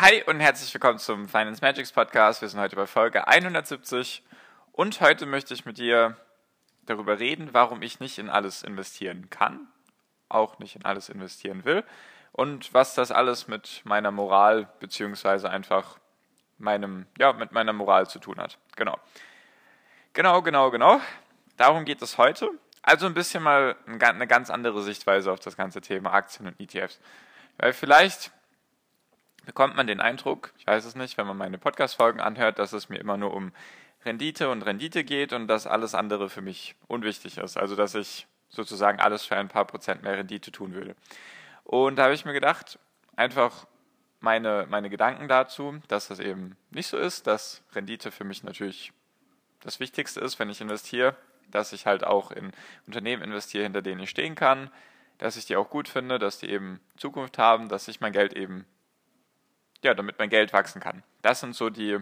Hi und herzlich willkommen zum Finance Magics Podcast. Wir sind heute bei Folge 170 und heute möchte ich mit dir darüber reden, warum ich nicht in alles investieren kann, auch nicht in alles investieren will und was das alles mit meiner Moral beziehungsweise einfach meinem, ja, mit meiner Moral zu tun hat. Genau. Genau, genau, genau. Darum geht es heute. Also ein bisschen mal eine ganz andere Sichtweise auf das ganze Thema Aktien und ETFs. Weil vielleicht bekommt man den Eindruck, ich weiß es nicht, wenn man meine Podcast-Folgen anhört, dass es mir immer nur um Rendite und Rendite geht und dass alles andere für mich unwichtig ist. Also dass ich sozusagen alles für ein paar Prozent mehr Rendite tun würde. Und da habe ich mir gedacht, einfach meine, meine Gedanken dazu, dass das eben nicht so ist, dass Rendite für mich natürlich das Wichtigste ist, wenn ich investiere, dass ich halt auch in Unternehmen investiere, hinter denen ich stehen kann, dass ich die auch gut finde, dass die eben Zukunft haben, dass ich mein Geld eben ja, damit mein Geld wachsen kann. Das sind so die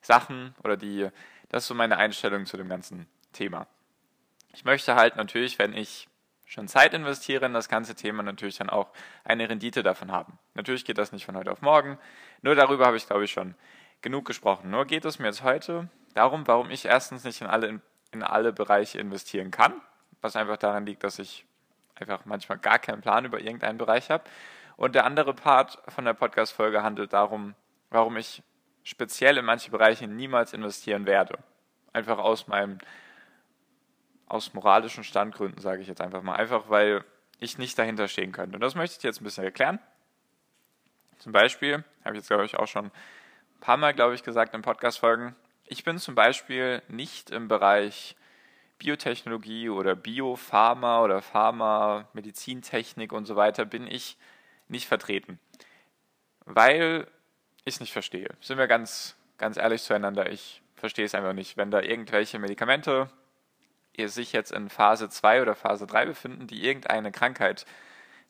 Sachen oder die, das ist so meine Einstellung zu dem ganzen Thema. Ich möchte halt natürlich, wenn ich schon Zeit investiere in das ganze Thema, natürlich dann auch eine Rendite davon haben. Natürlich geht das nicht von heute auf morgen. Nur darüber habe ich, glaube ich, schon genug gesprochen. Nur geht es mir jetzt heute darum, warum ich erstens nicht in alle, in alle Bereiche investieren kann, was einfach daran liegt, dass ich einfach manchmal gar keinen Plan über irgendeinen Bereich habe. Und der andere Part von der Podcast-Folge handelt darum, warum ich speziell in manche Bereiche niemals investieren werde. Einfach aus meinem, aus moralischen Standgründen, sage ich jetzt einfach mal. Einfach weil ich nicht dahinter stehen könnte. Und das möchte ich jetzt ein bisschen erklären. Zum Beispiel, habe ich jetzt, glaube ich, auch schon ein paar Mal, glaube ich, gesagt in Podcast-Folgen, ich bin zum Beispiel nicht im Bereich Biotechnologie oder Biopharma oder Pharma, Medizintechnik und so weiter, bin ich nicht vertreten. Weil ich es nicht verstehe. Sind wir ganz, ganz ehrlich zueinander, ich verstehe es einfach nicht. Wenn da irgendwelche Medikamente sich jetzt in Phase 2 oder Phase 3 befinden, die irgendeine Krankheit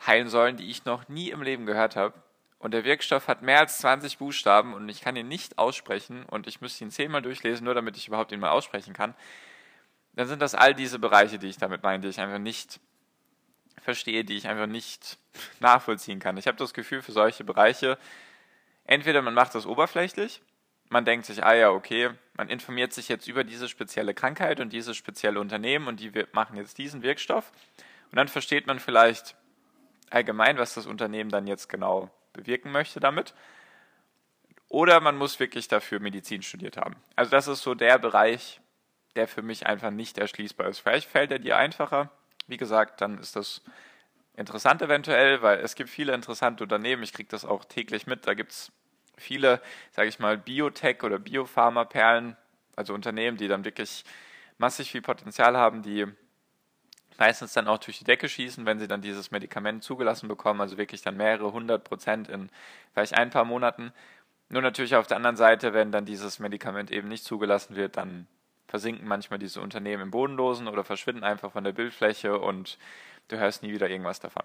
heilen sollen, die ich noch nie im Leben gehört habe, und der Wirkstoff hat mehr als 20 Buchstaben und ich kann ihn nicht aussprechen und ich müsste ihn zehnmal durchlesen, nur damit ich überhaupt ihn mal aussprechen kann, dann sind das all diese Bereiche, die ich damit meine, die ich einfach nicht verstehe, die ich einfach nicht nachvollziehen kann. Ich habe das Gefühl, für solche Bereiche, entweder man macht das oberflächlich, man denkt sich, ah ja, okay, man informiert sich jetzt über diese spezielle Krankheit und dieses spezielle Unternehmen und die machen jetzt diesen Wirkstoff. Und dann versteht man vielleicht allgemein, was das Unternehmen dann jetzt genau bewirken möchte damit. Oder man muss wirklich dafür Medizin studiert haben. Also das ist so der Bereich, der für mich einfach nicht erschließbar ist. Vielleicht fällt er dir einfacher. Wie gesagt, dann ist das interessant eventuell, weil es gibt viele interessante Unternehmen. Ich kriege das auch täglich mit. Da gibt es viele, sage ich mal, Biotech- oder Biopharma-Perlen, also Unternehmen, die dann wirklich massig viel Potenzial haben, die meistens dann auch durch die Decke schießen, wenn sie dann dieses Medikament zugelassen bekommen, also wirklich dann mehrere hundert Prozent in vielleicht ein paar Monaten. Nur natürlich auf der anderen Seite, wenn dann dieses Medikament eben nicht zugelassen wird, dann versinken manchmal diese Unternehmen im Bodenlosen oder verschwinden einfach von der Bildfläche und du hörst nie wieder irgendwas davon.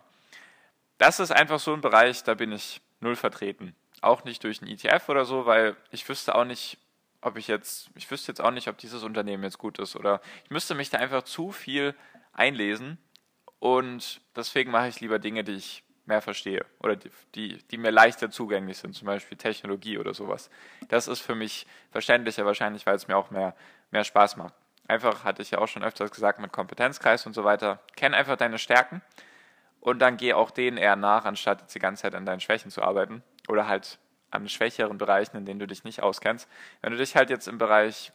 Das ist einfach so ein Bereich, da bin ich null vertreten. Auch nicht durch einen ETF oder so, weil ich wüsste auch nicht, ob ich jetzt, ich wüsste jetzt auch nicht, ob dieses Unternehmen jetzt gut ist oder ich müsste mich da einfach zu viel einlesen und deswegen mache ich lieber Dinge, die ich mehr verstehe oder die, die, die, mir leichter zugänglich sind, zum Beispiel Technologie oder sowas. Das ist für mich verständlicher wahrscheinlich, weil es mir auch mehr, mehr Spaß macht einfach, hatte ich ja auch schon öfters gesagt, mit Kompetenzkreis und so weiter, kenn einfach deine Stärken und dann geh auch denen eher nach, anstatt jetzt die ganze Zeit an deinen Schwächen zu arbeiten oder halt an schwächeren Bereichen, in denen du dich nicht auskennst. Wenn du dich halt jetzt im Bereich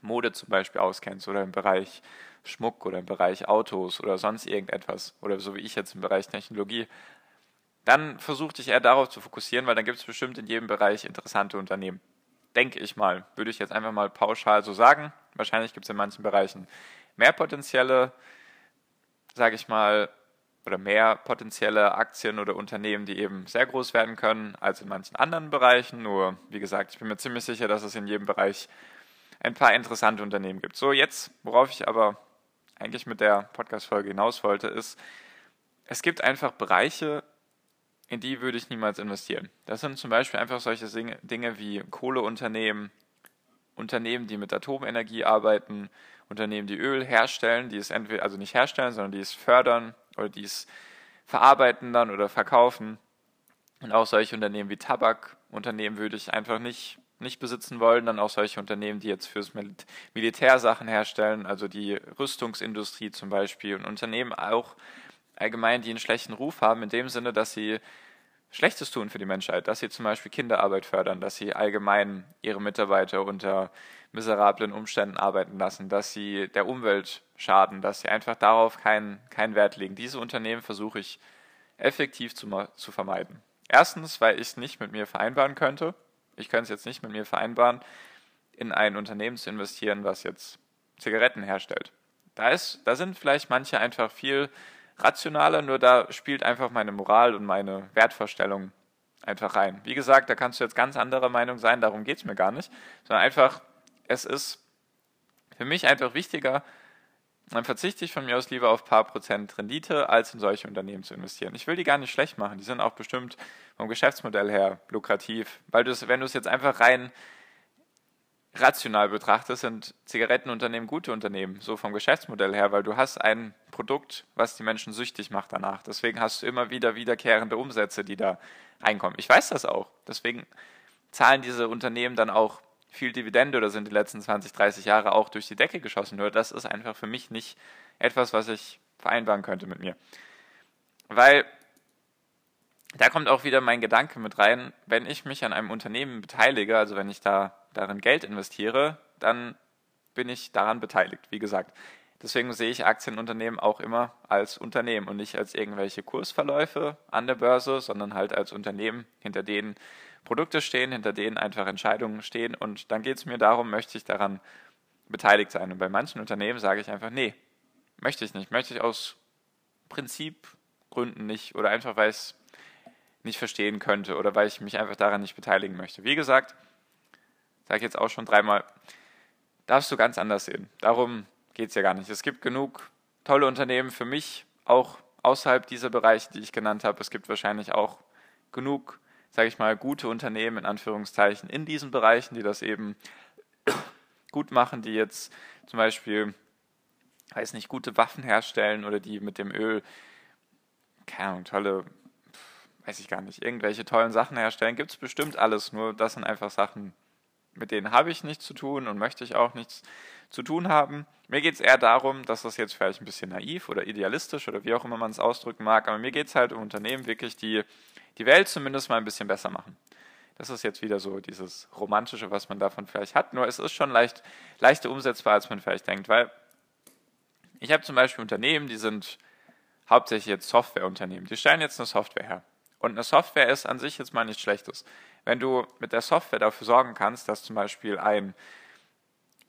Mode zum Beispiel auskennst oder im Bereich Schmuck oder im Bereich Autos oder sonst irgendetwas oder so wie ich jetzt im Bereich Technologie, dann versuch dich eher darauf zu fokussieren, weil dann gibt es bestimmt in jedem Bereich interessante Unternehmen denke ich mal, würde ich jetzt einfach mal pauschal so sagen. Wahrscheinlich gibt es in manchen Bereichen mehr potenzielle, sage ich mal, oder mehr potenzielle Aktien oder Unternehmen, die eben sehr groß werden können als in manchen anderen Bereichen. Nur, wie gesagt, ich bin mir ziemlich sicher, dass es in jedem Bereich ein paar interessante Unternehmen gibt. So, jetzt, worauf ich aber eigentlich mit der Podcast-Folge hinaus wollte, ist, es gibt einfach Bereiche, in die würde ich niemals investieren. Das sind zum Beispiel einfach solche Dinge wie Kohleunternehmen, Unternehmen, die mit Atomenergie arbeiten, Unternehmen, die Öl herstellen, die es entweder, also nicht herstellen, sondern die es fördern oder die es verarbeiten dann oder verkaufen. Und auch solche Unternehmen wie Tabakunternehmen würde ich einfach nicht, nicht besitzen wollen. Dann auch solche Unternehmen, die jetzt fürs Militär Sachen herstellen, also die Rüstungsindustrie zum Beispiel und Unternehmen auch allgemein, die einen schlechten Ruf haben, in dem Sinne, dass sie Schlechtes tun für die Menschheit, dass sie zum Beispiel Kinderarbeit fördern, dass sie allgemein ihre Mitarbeiter unter miserablen Umständen arbeiten lassen, dass sie der Umwelt schaden, dass sie einfach darauf keinen, keinen Wert legen. Diese Unternehmen versuche ich effektiv zu, zu vermeiden. Erstens, weil ich es nicht mit mir vereinbaren könnte. Ich könnte es jetzt nicht mit mir vereinbaren, in ein Unternehmen zu investieren, was jetzt Zigaretten herstellt. Da, ist, da sind vielleicht manche einfach viel rationaler, nur da spielt einfach meine Moral und meine Wertvorstellung einfach rein. Wie gesagt, da kannst du jetzt ganz anderer Meinung sein, darum geht es mir gar nicht, sondern einfach, es ist für mich einfach wichtiger, dann verzichte ich von mir aus lieber auf ein paar Prozent Rendite, als in solche Unternehmen zu investieren. Ich will die gar nicht schlecht machen, die sind auch bestimmt vom Geschäftsmodell her lukrativ, weil du wenn du es jetzt einfach rein rational betrachtest, sind Zigarettenunternehmen gute Unternehmen, so vom Geschäftsmodell her, weil du hast ein Produkt, was die Menschen süchtig macht danach. Deswegen hast du immer wieder wiederkehrende Umsätze, die da reinkommen. Ich weiß das auch. Deswegen zahlen diese Unternehmen dann auch viel Dividende oder sind die letzten 20, 30 Jahre auch durch die Decke geschossen. Nur das ist einfach für mich nicht etwas, was ich vereinbaren könnte mit mir. Weil da kommt auch wieder mein Gedanke mit rein, wenn ich mich an einem Unternehmen beteilige, also wenn ich da darin Geld investiere, dann bin ich daran beteiligt, wie gesagt. Deswegen sehe ich Aktienunternehmen auch immer als Unternehmen und nicht als irgendwelche Kursverläufe an der Börse, sondern halt als Unternehmen, hinter denen Produkte stehen, hinter denen einfach Entscheidungen stehen. Und dann geht es mir darum, möchte ich daran beteiligt sein. Und bei manchen Unternehmen sage ich einfach, nee, möchte ich nicht. Möchte ich aus Prinzipgründen nicht oder einfach, weil es nicht verstehen könnte oder weil ich mich einfach daran nicht beteiligen möchte. Wie gesagt, sage ich jetzt auch schon dreimal, darfst du ganz anders sehen. Darum geht es ja gar nicht. Es gibt genug tolle Unternehmen für mich, auch außerhalb dieser Bereiche, die ich genannt habe. Es gibt wahrscheinlich auch genug, sage ich mal, gute Unternehmen in Anführungszeichen in diesen Bereichen, die das eben gut machen, die jetzt zum Beispiel, weiß nicht, gute Waffen herstellen oder die mit dem Öl, keine Ahnung, tolle, weiß ich gar nicht, irgendwelche tollen Sachen herstellen. Gibt es bestimmt alles, nur das sind einfach Sachen, mit denen habe ich nichts zu tun und möchte ich auch nichts zu tun haben. Mir geht es eher darum, dass das jetzt vielleicht ein bisschen naiv oder idealistisch oder wie auch immer man es ausdrücken mag, aber mir geht es halt um Unternehmen wirklich, die die Welt zumindest mal ein bisschen besser machen. Das ist jetzt wieder so dieses Romantische, was man davon vielleicht hat, nur es ist schon leicht, leichter umsetzbar, als man vielleicht denkt, weil ich habe zum Beispiel Unternehmen, die sind hauptsächlich jetzt Softwareunternehmen, die stellen jetzt eine Software her. Und eine Software ist an sich jetzt mal nichts Schlechtes wenn du mit der Software dafür sorgen kannst, dass zum Beispiel ein,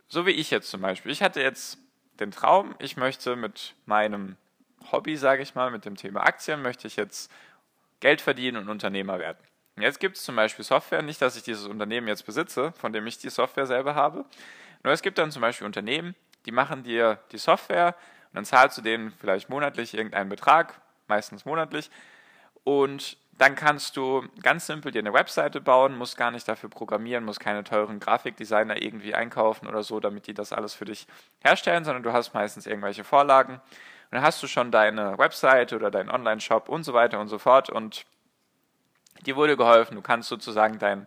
so wie ich jetzt zum Beispiel, ich hatte jetzt den Traum, ich möchte mit meinem Hobby, sage ich mal, mit dem Thema Aktien, möchte ich jetzt Geld verdienen und Unternehmer werden. Und jetzt gibt es zum Beispiel Software, nicht, dass ich dieses Unternehmen jetzt besitze, von dem ich die Software selber habe, nur es gibt dann zum Beispiel Unternehmen, die machen dir die Software und dann zahlst du denen vielleicht monatlich irgendeinen Betrag, meistens monatlich, und dann kannst du ganz simpel dir eine Webseite bauen, musst gar nicht dafür programmieren, musst keine teuren Grafikdesigner irgendwie einkaufen oder so, damit die das alles für dich herstellen, sondern du hast meistens irgendwelche Vorlagen. Und dann hast du schon deine Webseite oder deinen Online-Shop und so weiter und so fort und dir wurde geholfen. Du kannst sozusagen dein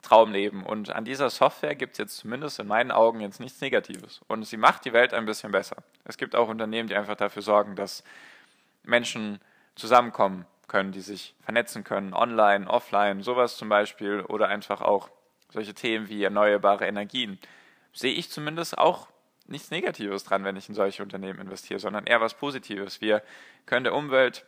Traum leben. Und an dieser Software gibt es jetzt zumindest in meinen Augen jetzt nichts Negatives. Und sie macht die Welt ein bisschen besser. Es gibt auch Unternehmen, die einfach dafür sorgen, dass Menschen zusammenkommen können, die sich vernetzen können, online, offline, sowas zum Beispiel, oder einfach auch solche Themen wie erneuerbare Energien. Sehe ich zumindest auch nichts Negatives dran, wenn ich in solche Unternehmen investiere, sondern eher was Positives. Wir können der Umwelt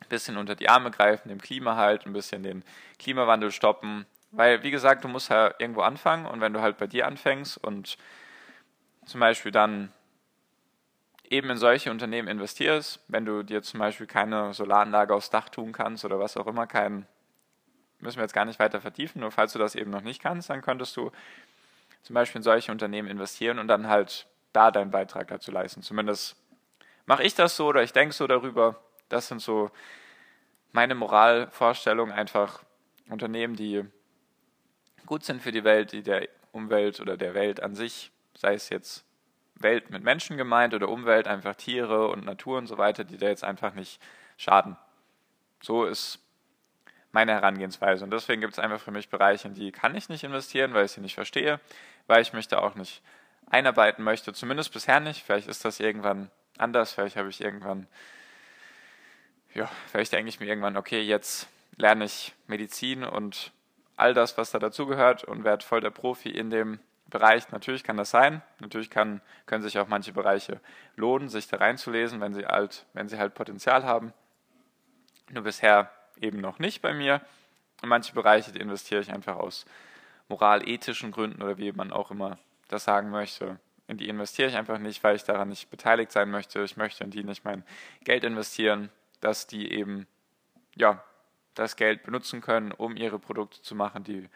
ein bisschen unter die Arme greifen, dem Klima halt, ein bisschen den Klimawandel stoppen, weil, wie gesagt, du musst ja irgendwo anfangen und wenn du halt bei dir anfängst und zum Beispiel dann eben in solche Unternehmen investierst, wenn du dir zum Beispiel keine Solaranlage aufs Dach tun kannst oder was auch immer, kein, müssen wir jetzt gar nicht weiter vertiefen, nur falls du das eben noch nicht kannst, dann könntest du zum Beispiel in solche Unternehmen investieren und dann halt da deinen Beitrag dazu leisten. Zumindest mache ich das so oder ich denke so darüber. Das sind so meine Moralvorstellungen, einfach Unternehmen, die gut sind für die Welt, die der Umwelt oder der Welt an sich, sei es jetzt Welt mit Menschen gemeint oder Umwelt, einfach Tiere und Natur und so weiter, die da jetzt einfach nicht schaden. So ist meine Herangehensweise. Und deswegen gibt es einfach für mich Bereiche, in die kann ich nicht investieren, weil ich sie nicht verstehe, weil ich mich da auch nicht einarbeiten möchte. Zumindest bisher nicht. Vielleicht ist das irgendwann anders. Vielleicht habe ich irgendwann, ja, vielleicht denke ich mir irgendwann, okay, jetzt lerne ich Medizin und all das, was da dazugehört und werde voll der Profi in dem Bereich. Natürlich kann das sein. Natürlich kann, können sich auch manche Bereiche lohnen, sich da reinzulesen, wenn sie halt, wenn sie halt Potenzial haben. Nur bisher eben noch nicht bei mir. Und manche Bereiche, die investiere ich einfach aus moralethischen Gründen oder wie man auch immer das sagen möchte. In die investiere ich einfach nicht, weil ich daran nicht beteiligt sein möchte. Ich möchte in die nicht mein Geld investieren, dass die eben ja das Geld benutzen können, um ihre Produkte zu machen, die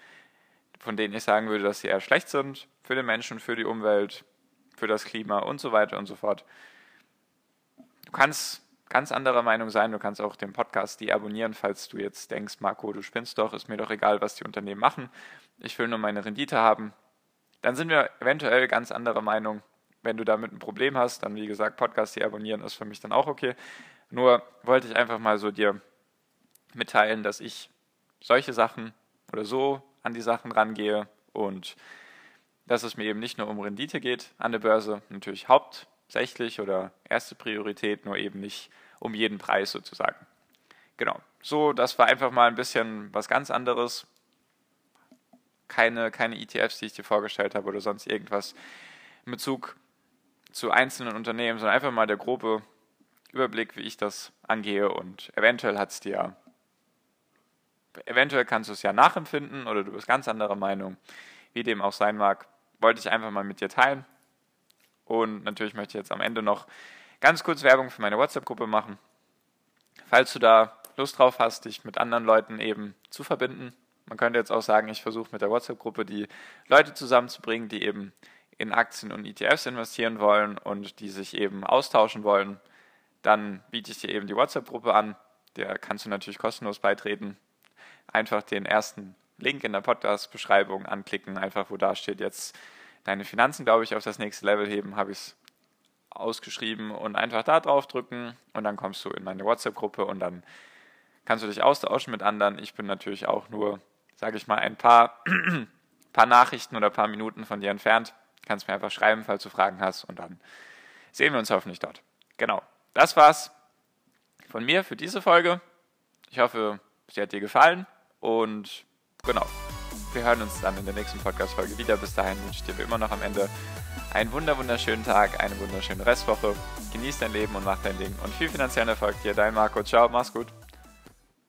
von denen ich sagen würde, dass sie eher schlecht sind für den Menschen, für die Umwelt, für das Klima und so weiter und so fort. Du kannst ganz anderer Meinung sein, du kannst auch den Podcast deabonnieren, falls du jetzt denkst, Marco, du spinnst doch, ist mir doch egal, was die Unternehmen machen. Ich will nur meine Rendite haben. Dann sind wir eventuell ganz anderer Meinung. Wenn du damit ein Problem hast, dann wie gesagt, Podcast deabonnieren ist für mich dann auch okay. Nur wollte ich einfach mal so dir mitteilen, dass ich solche Sachen oder so an die Sachen rangehe und dass es mir eben nicht nur um Rendite geht an der Börse, natürlich hauptsächlich oder erste Priorität, nur eben nicht um jeden Preis sozusagen. Genau. So, das war einfach mal ein bisschen was ganz anderes. Keine, keine ETFs, die ich dir vorgestellt habe oder sonst irgendwas in Bezug zu einzelnen Unternehmen, sondern einfach mal der grobe Überblick, wie ich das angehe und eventuell hat es dir eventuell kannst du es ja nachempfinden oder du bist ganz anderer Meinung, wie dem auch sein mag, wollte ich einfach mal mit dir teilen. Und natürlich möchte ich jetzt am Ende noch ganz kurz Werbung für meine WhatsApp-Gruppe machen. Falls du da Lust drauf hast, dich mit anderen Leuten eben zu verbinden. Man könnte jetzt auch sagen, ich versuche mit der WhatsApp-Gruppe die Leute zusammenzubringen, die eben in Aktien und ETFs investieren wollen und die sich eben austauschen wollen. Dann biete ich dir eben die WhatsApp-Gruppe an. Der kannst du natürlich kostenlos beitreten einfach den ersten Link in der Podcast-Beschreibung anklicken, einfach wo da steht jetzt deine Finanzen, glaube ich, auf das nächste Level heben, habe ich es ausgeschrieben und einfach da drauf drücken und dann kommst du in meine WhatsApp-Gruppe und dann kannst du dich austauschen mit anderen. Ich bin natürlich auch nur, sage ich mal, ein paar, paar Nachrichten oder ein paar Minuten von dir entfernt. Kannst mir einfach schreiben, falls du Fragen hast und dann sehen wir uns hoffentlich dort. Genau, das war's von mir für diese Folge. Ich hoffe, sie hat dir gefallen und genau, wir hören uns dann in der nächsten Podcast-Folge wieder. Bis dahin wünsche ich dir wie immer noch am Ende einen wunder wunderschönen Tag, eine wunderschöne Restwoche. Genieß dein Leben und mach dein Ding und viel finanziellen Erfolg dir. Dein Marco. Ciao, mach's gut.